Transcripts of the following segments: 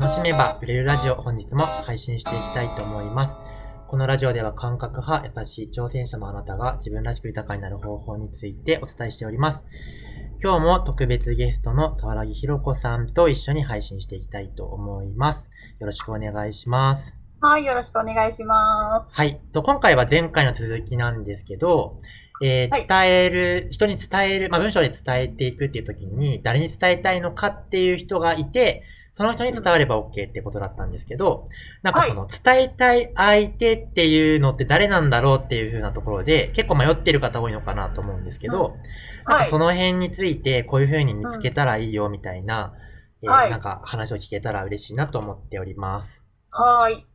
楽しめば売れるラジオ本日も配信していきたいと思います。このラジオでは感覚派、優しい挑戦者のあなたが自分らしく豊かになる方法についてお伝えしております。今日も特別ゲストの沢木ひろ子さんと一緒に配信していきたいと思います。よろしくお願いします。はい、よろしくお願いします。はい。と、今回は前回の続きなんですけど、えーはい伝える、人に伝える、まあ、文章で伝えていくっていう時に、誰に伝えたいのかっていう人がいて、その人に伝われば OK ってことだったんですけど、なんかその伝えたい相手っていうのって誰なんだろうっていう風なところで、結構迷ってる方多いのかなと思うんですけど、なんはいかそ。の辺についてこういう風に見つけたらいいよみたいな、えなんか話を聞けたら嬉しいなと思っております。はい。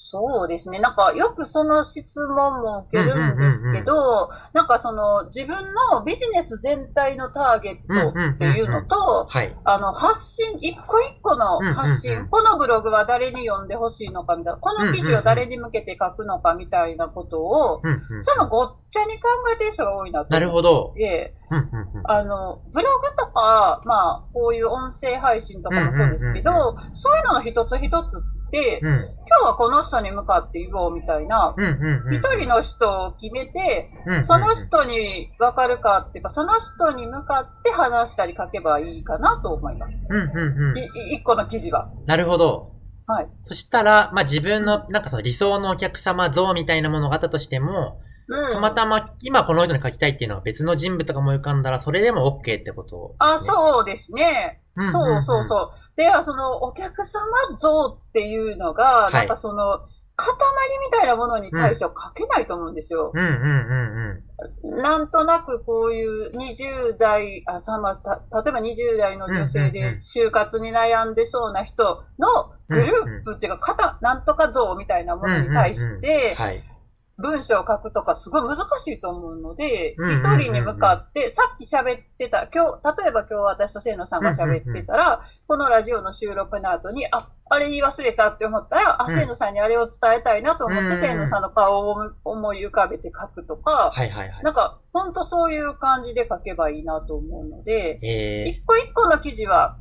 そうですね。なんか、よくその質問も受けるんですけど、なんかその、自分のビジネス全体のターゲットっていうのと、はい。あの、発信、一個一個の発信、このブログは誰に読んでほしいのかみたいな、この記事を誰に向けて書くのかみたいなことを、そのごっちゃに考えてる人が多いなとなるほど。で、うんうんうん。あの、ブログとか、まあ、こういう音声配信とかもそうですけど、そういうのの一つ一つって、うん今日はこの人に向かって言おうみたいな、うんうんうん。一人の人を決めて、うんうんうんその人に分かるかっていうか、その人に向かって話したり書けばいいかなと思います。うんうんうん一個の記事は。なるほど。はい。そしたら、まあ、自分の、なんかその理想のお客様像みたいなものがあったとしても、うん。たまたま今この人に書きたいっていうのは別の人物とかも浮かんだら、それでも OK ってこと、あ、そうですね。そうそうそう。で、そのお客様像っていうのが、いなんかその、塊みたいなものに対しては書けないと思うんですよ。うんうんうんうん。なんとなくこういう20代、あ、さま、た例えば20代の女性で就活に悩んでそうな人のグループっていうか、型、なんとか像みたいなものに対しうんうんうんて、はい。文章を書くとかすごい難しいと思うので、一人に向かって、さっき喋ってた、今日、例えば今日私と清野さんが喋ってたら、このラジオの収録の後に、あ、あれ言い忘れたって思ったら、あ、うん。清野さんにあれを伝えたいなと思って、清野さんの顔を思い浮かべて書くとか。なんか、ほんとそういう感じで書けばいいなと思うので、え一個一個の記事は、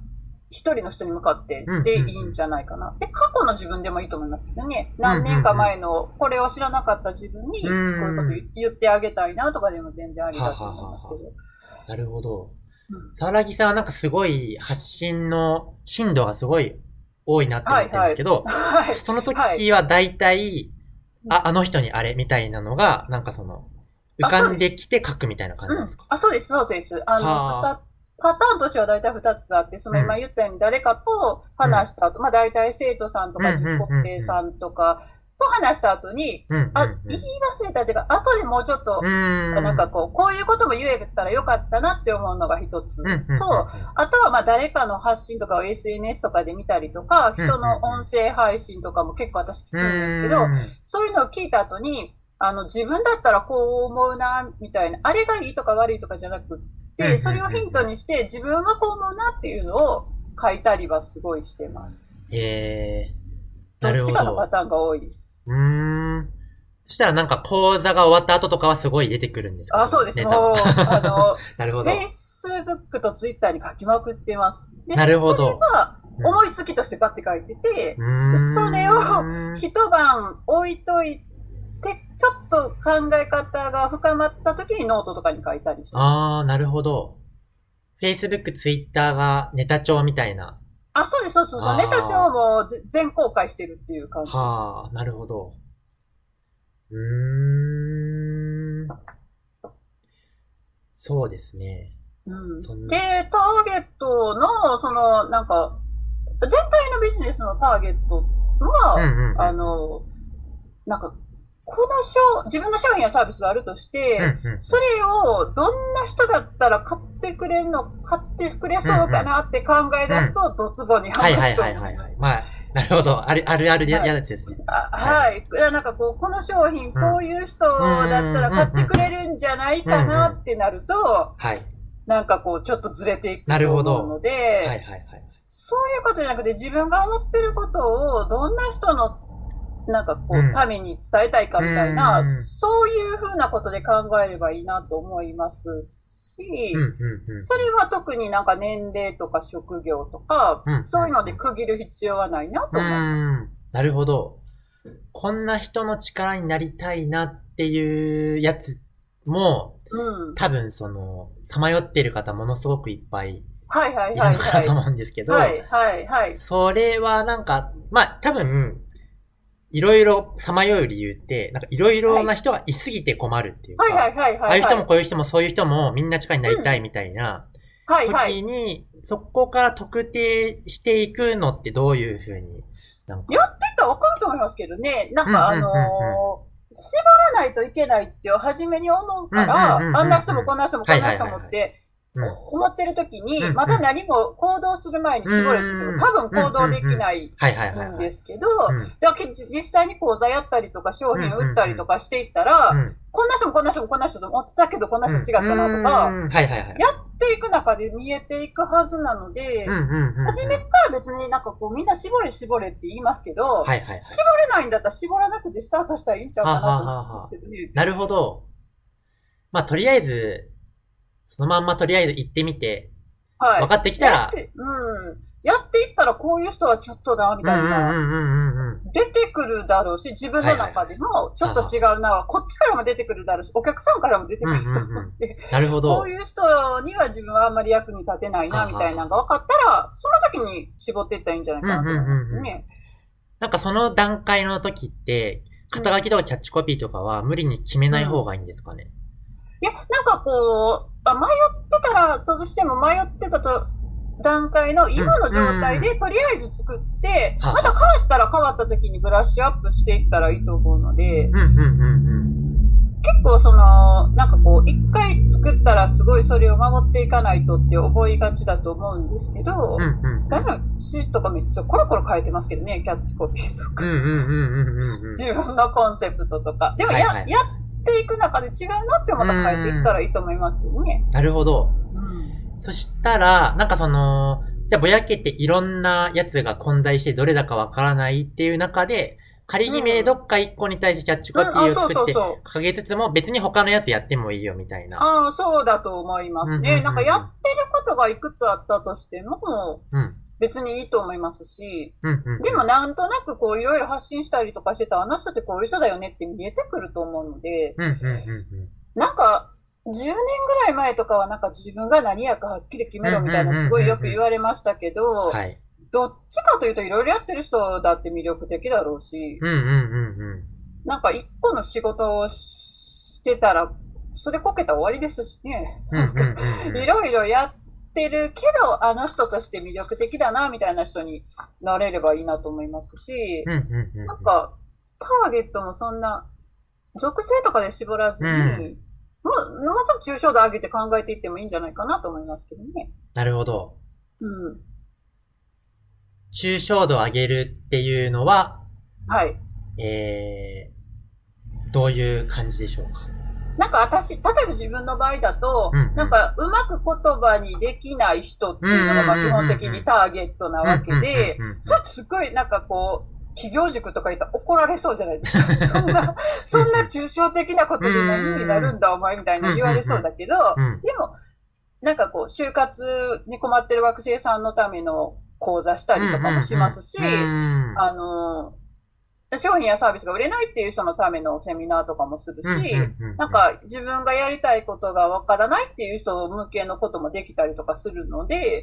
一人の人に向かってうんでいいんじゃないかな。で、過去の自分でもいいと思いますけどね。何年か前のこれを知らなかった自分に、こううんいうこと言ってあげたいなとかでも全然ありだと思いますけど。ー、なるほどうん。沢木さんはなんかすごい発信の頻度がすごい多いなって思ってるんですけど、はい。その時は大体、あ、あの人にあれみたいなのが、なんかその、浮かんできて書くみたいな感じなんですか？あ、そうです、そうです。あの、パターンとしては大体2つあって、その今言ったように誰かと話した後、まあ大体生徒さんとか自己定さんとかと話した後に、うんうんうん。あ、言い忘れたっていうか、後でもうちょっと、うん。なんかこう、こういうことも言えたらよかったなって思うのが一つうんうんうんうん、と、あとはまあ誰かの発信とかを SNS とかで見たりとか、うん人の音声配信とかも結構私聞くんですけど、うんそういうのを聞いた後に、あの、自分だったらこう思うな、みたいな、あれがいいとか悪いとかじゃなくて、それをヒントにして自分はこう思うなっていうのを書いたりはすごいしてます。へえー。どっちかのパど。ターンが多いです。うーん。そしたらなんか講座が終わった後とかはすごい出てくるんですか？あ、そうです。もう、あの、なるほど。Facebook と Twitter に書きまくってます。でなるほどそ思いつきとしてバッて書いてて、それを一晩置いといて、ちょっと考え方が深まった時にノートとかに書いたりしてまあー、なるほど。Facebook、Twitter がネタ帳みたいな。す。あ、そうです、そうそうそう。あーネタ帳もぜ全公開してるっていう感じ。はあ、なるほど。うーん。そうですね。うんそんなで、ターゲットの、その、なんか、全体のビジネスのターゲットは、うんうんうん。あの、なんか、この商、自分の商品やサービスがあるとして、うんうんそれをどんな人だったら買ってくれるの、買ってくれそうかなって考え出すと、ドツボにはまるとはいはいはいはいはい。まあ、なるほど。あるあるあるやはいやつですね。あはい。いやなんかこう、この商品、こういう人だったら買ってくれるんじゃないかなってなると、はい。なんかこう、ちょっとずれていくなるほどと思うので、はいはいはい。そういうことじゃなくて、自分が思ってることを、どんな人のなんかこう民に伝えたいかみたいな、うんそういうふうなことで考えればいいなと思いますし。それは特になんか年齢とか職業とか、うんそういうので区切る必要はないなと思います。うんなるほど。こんな人の力になりたいなっていうやつも、うん。多分その、さまよってる方ものすごくいっぱいはいはいいはいは。るのかないと思うんですけど、はいはいはい。それはなんか、まあ多分、いろいろさまよう理由って、なんかいろいろな人がいすぎて困るっていうか、はいはいはいはい。ああいう人もこういう人もそういう人もみんな力になりたいみたいなはいはい。時に、そこから特定していくのってどういうふうに、なんか。やってったらわかると思いますけどね。なんかあのーうんうんうん絞らないといけないって初めに思うから、うんうんうんうんあんな人もこんな人もこんな人もはいはいはいってうん思ってる時に、まだ何も行動する前に絞れって言っても多分行動できない。んですけど、実際に講座やったりとか商品売ったりとかしていったら、うんこんな人もこんな人もこんな人と思ってたけどこんな人違ったなとか。やっていく中で見えていくはずなので。初めから別になんかこうみんな絞れ絞れって言いますけど。絞れないんだったら絞らなくてスタートしたらいいんちゃうかなと思うんですけどね。なるほど。まあとりあえず、そのまんまとりあえず行ってみて、はい。分かってきたらやっ、て、うん。やっていったらこういう人はちょっとな、みたいな。うんうんうんうんうん。出てくるだろうし、自分の中でもちょっと違うな、こっちからも出てくるだろうし、お客さんからも出てくると思って、なるほどこう。いう人には自分はあんまり役に立てないな、みたいなのが分かったら、その時に絞っていったらいいんじゃないかなと思いますけどね。なんかその段階の時って、肩書きとかキャッチコピーとかは無理に決めない方がいいんですかね？いや、なんかこう、あ迷ってたら、としても迷ってたと、段階の今の状態でとりあえず作って、はあまた変わったら変わった時にブラッシュアップしていったらいいと思うので。結構その、なんかこう、一回作ったらすごいそれを守っていかないとって思いがちだと思うんですけど、うんうん。私の詩とかめっちゃコロコロ変えてますけどね、キャッチコピーとか。自分のコンセプトとか。でもや、はいはいやっていく中で違うなって思ったら変えていったらいいと思いますけどね。なるほど。うんそしたら、なんかその、じゃあぼやけていろんなやつが混在してどれだかわからないっていう中で、仮決めどっか一個に対してキャッチコピーを作ってうんあそうそうそう掲げつつも別に他のやつやってもいいよみたいな。ああ、そうだと思いますね。なんかやってることがいくつあったとしても、うん。別にいいと思いますし、うんうん。でもなんとなくこういろいろ発信したりとかしてたらあの人ってこういう人だよねって見えてくると思うので、うんうんうんうん。なんか、10年ぐらい前とかはなんか自分が何やかはっきり決めろみたいなすごいよく言われましたけど、はい。どっちかというといろいろやってる人だって魅力的だろうし、うんうんうんうん。なんか一個の仕事をしてたら、それこけたら終わりですしね。いろいろやってるけど、あの人として魅力的だな、みたいな人になれればいいなと思いますし。なんか、ターゲットもそんな、属性とかで絞らずに、うんもう、もうちょっと抽象度上げて考えていってもいいんじゃないかなと思いますけどね。なるほど。うん。抽象度を上げるっていうのは、はい。えー、どういう感じでしょうか？なんか私、例えば自分の場合だと、うんうん。なんかうまく言葉にできない人っていうのがまあ基本的にターゲットなわけでそれすごいなんかこう、企業塾とか言ったら怒られそうじゃないですか。そんな、そんな抽象的なことで何になるんだお前みたいな言われそうだけど、うん。でも、なんかこう、就活に困ってる学生さんのための講座したりとかもしますし、うんあの、商品やサービスが売れないっていう人のためのセミナーとかもするし、なんか自分がやりたいことがわからないっていう人向けのこともできたりとかするので。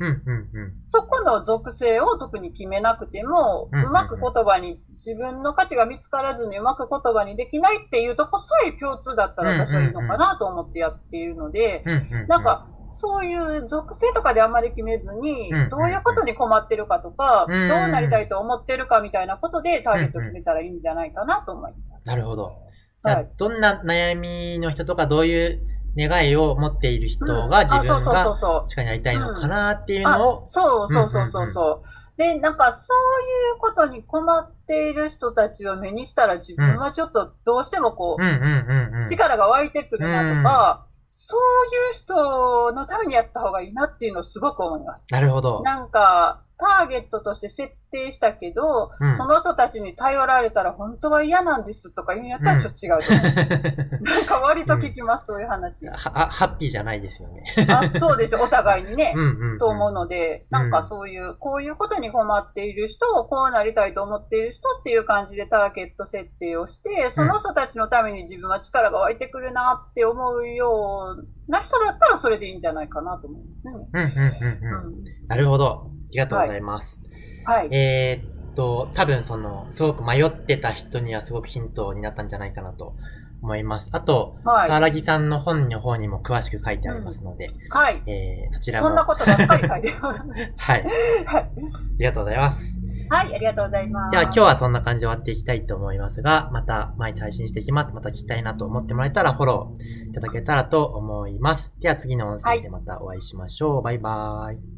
そこの属性を特に決めなくても、うまく言葉に、自分の価値が見つからずにうまく言葉にできないっていうとこさえ共通だったら私はいいのかなと思ってやっているので、なん、か、そういう属性とかであんまり決めずにうんどういうことに困ってるかとか、うんうんどうなりたいと思ってるかみたいなことでターゲットを決めたらいいんじゃないかなと思います。なるほど。はいどんな悩みの人とか、どういう願いを持っている人うんが自あそうそうそう分がそう。力になりたいのかなっていうあのを、そうそうそうそうそう。で、なんかそういうことに困っている人たちを目にしたら自分はちょっとどうしてもこう。力が湧いてくるなとか、そういう人のためにやった方がいいなっていうのをすごく思います。なるほど。なんか、ターゲットとして設定したけど、うんその人たちに頼られたら本当は嫌なんですとか言うんやったらちょっと違うと思う。なんか割と聞きます、そういう話。はあハッピーじゃないですよね。あ、そうでしょ、お互いにねう。んうん、うん。と思うので、なんかそういう、こういうことに困っている人、こうなりたいと思っている人っていう感じでターゲット設定をして、その人たちのために自分は力が湧いてくるなって思うような人だったらそれでいいんじゃないかなと思う。うんうんうんうんうん。うんなるほど。ありがとうございます。はい。えーっと、多分その、すごく迷ってた人にはすごくヒントになったんじゃないかなと思います。あと、はい。川木さんの本の方にも詳しく書いてありますので、はい。えー、そちらも。そんなことばっかり書いてます。はい。あはい。りがとうございます。はい、ありがとうございます。では今日はそんな感じで終わっていきたいと思いますが、また毎日配信していきます。また聞きたいなと思ってもらえたらフォローいただけたらと思います。では次の音声でまたお会いしましょう。バイバーイ。